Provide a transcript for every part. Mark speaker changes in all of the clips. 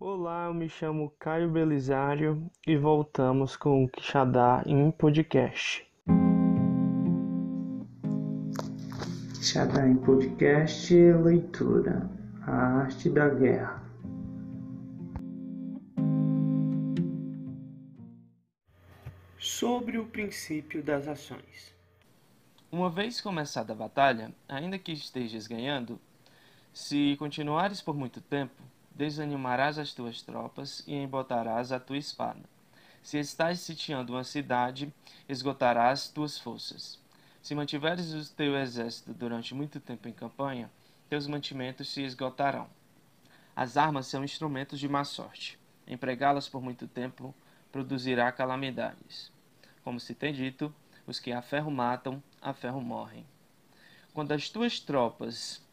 Speaker 1: Olá, eu me chamo Caio Belisário e voltamos com o Quixadá em podcast. Quixadá em podcast leitura A Arte da Guerra. Sobre o princípio das ações. Uma vez começada a batalha, ainda que estejas ganhando, se continuares por muito tempo, desanimarás as tuas tropas e embotarás a tua espada. Se estás sitiando uma cidade, esgotarás tuas forças. Se mantiveres o teu exército durante muito tempo em campanha, teus mantimentos se esgotarão. As armas são instrumentos de má sorte. Empregá-las por muito tempo produzirá calamidades. Como se tem dito, os que a ferro matam, a ferro morrem. Quando as tuas tropas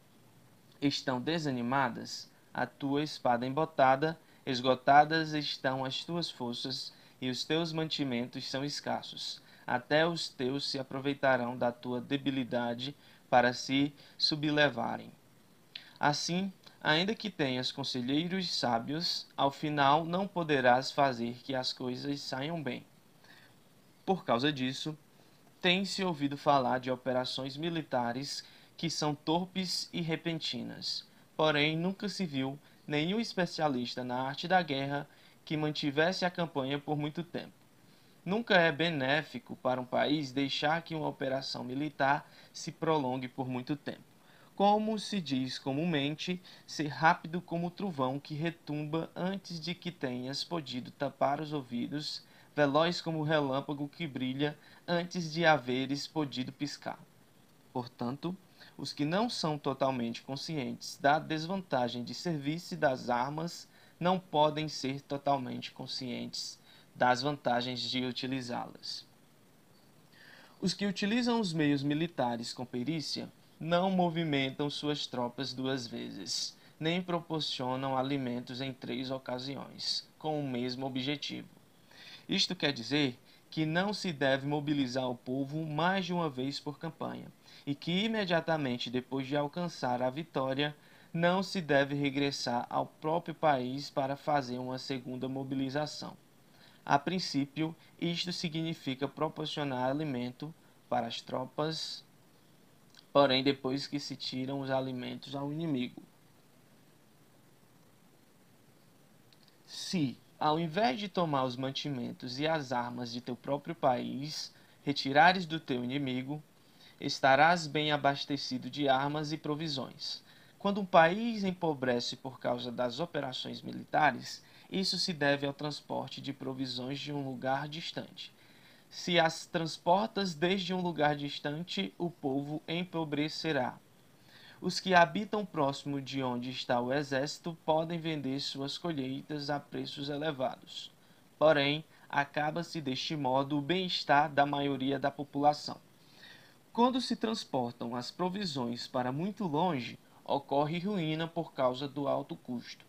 Speaker 1: estão desanimadas, a tua espada embotada, esgotadas estão as tuas forças, e os teus mantimentos são escassos. Até os teus se aproveitarão da tua debilidade para se sublevarem. Assim, ainda que tenhas conselheiros sábios, ao final não poderás fazer que as coisas saiam bem. Por causa disso, tem-se ouvido falar de operações militares que são torpes e repentinas porém nunca se viu nenhum especialista na arte da guerra que mantivesse a campanha por muito tempo. Nunca é benéfico para um país deixar que uma operação militar se prolongue por muito tempo. Como se diz comumente, ser rápido como o trovão que retumba antes de que tenhas podido tapar os ouvidos, veloz como o relâmpago que brilha antes de haveres podido piscar. Portanto, os que não são totalmente conscientes da desvantagem de servir-se das armas não podem ser totalmente conscientes das vantagens de utilizá-las. Os que utilizam os meios militares com perícia não movimentam suas tropas duas vezes, nem proporcionam alimentos em três ocasiões, com o mesmo objetivo. Isto quer dizer que não se deve mobilizar o povo mais de uma vez por campanha, e que imediatamente depois de alcançar a vitória, não se deve regressar ao próprio país para fazer uma segunda mobilização. A princípio, isto significa proporcionar alimento para as tropas, porém, depois que se tiram os alimentos ao inimigo. Se, ao invés de tomar os mantimentos e as armas de teu próprio país, retirares do teu inimigo, estarás bem abastecido de armas e provisões. Quando um país empobrece por causa das operações militares, isso se deve ao transporte de provisões de um lugar distante. Se as transportas desde um lugar distante, o povo empobrecerá. Os que habitam próximo de onde está o exército podem vender suas colheitas a preços elevados. Porém, acaba-se deste modo o bem-estar da maioria da população. Quando se transportam as provisões para muito longe, ocorre ruína por causa do alto custo.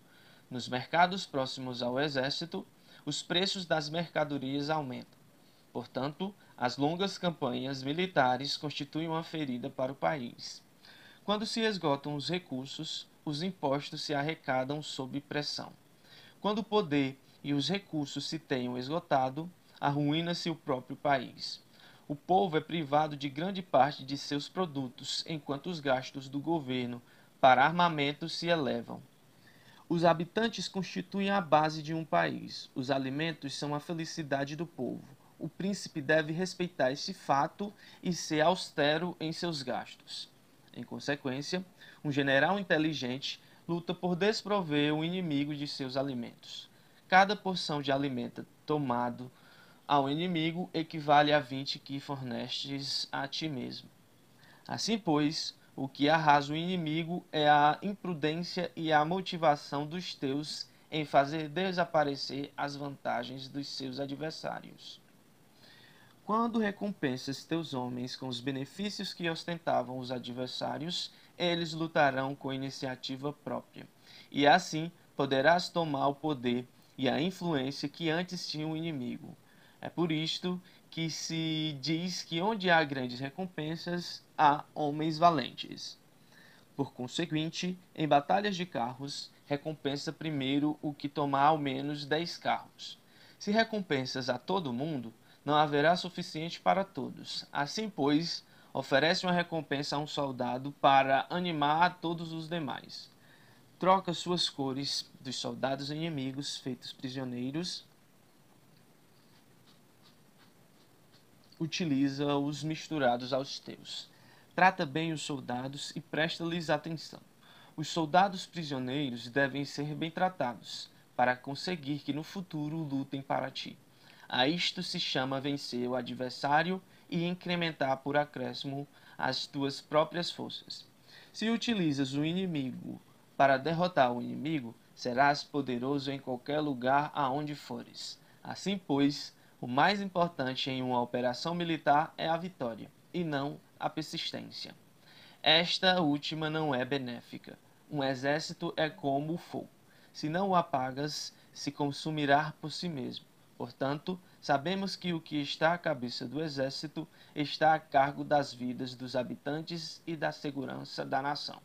Speaker 1: Nos mercados próximos ao exército, os preços das mercadorias aumentam. Portanto, as longas campanhas militares constituem uma ferida para o país. Quando se esgotam os recursos, os impostos se arrecadam sob pressão. Quando o poder e os recursos se tenham esgotado, arruína-se o próprio país o povo é privado de grande parte de seus produtos, enquanto os gastos do governo para armamento se elevam. Os habitantes constituem a base de um país. Os alimentos são a felicidade do povo. O príncipe deve respeitar esse fato e ser austero em seus gastos. Em consequência, um general inteligente luta por desprover o inimigo de seus alimentos. Cada porção de alimento tomado ao inimigo equivale a vinte que fornestes a ti mesmo. Assim, pois, o que arrasa o inimigo é a imprudência e a motivação dos teus em fazer desaparecer as vantagens dos seus adversários. Quando recompensas teus homens com os benefícios que ostentavam os adversários, eles lutarão com iniciativa própria, e assim poderás tomar o poder e a influência que antes tinha o inimigo é por isto que se diz que onde há grandes recompensas, há homens valentes. Por conseguinte, em batalhas de carros, recompensa primeiro o que tomar ao menos dez carros. Se recompensas a todo mundo, não haverá suficiente para todos. Assim, pois, oferece uma recompensa a um soldado para animar a todos os demais. Troca suas cores dos soldados inimigos feitos prisioneiros. Utiliza os misturados aos teus. Trata bem os soldados e presta-lhes atenção. Os soldados prisioneiros devem ser bem tratados, para conseguir que no futuro lutem para ti. A isto se chama vencer o adversário e incrementar por acréscimo as tuas próprias forças. Se utilizas o inimigo para derrotar o inimigo, serás poderoso em qualquer lugar aonde fores. Assim, pois, o mais importante em uma operação militar é a vitória, e não a persistência. Esta última não é benéfica. Um exército é como o fogo. Se não o apagas, se consumirá por si mesmo. Portanto, sabemos que o que está à cabeça do exército está a cargo das vidas dos habitantes e da segurança da nação.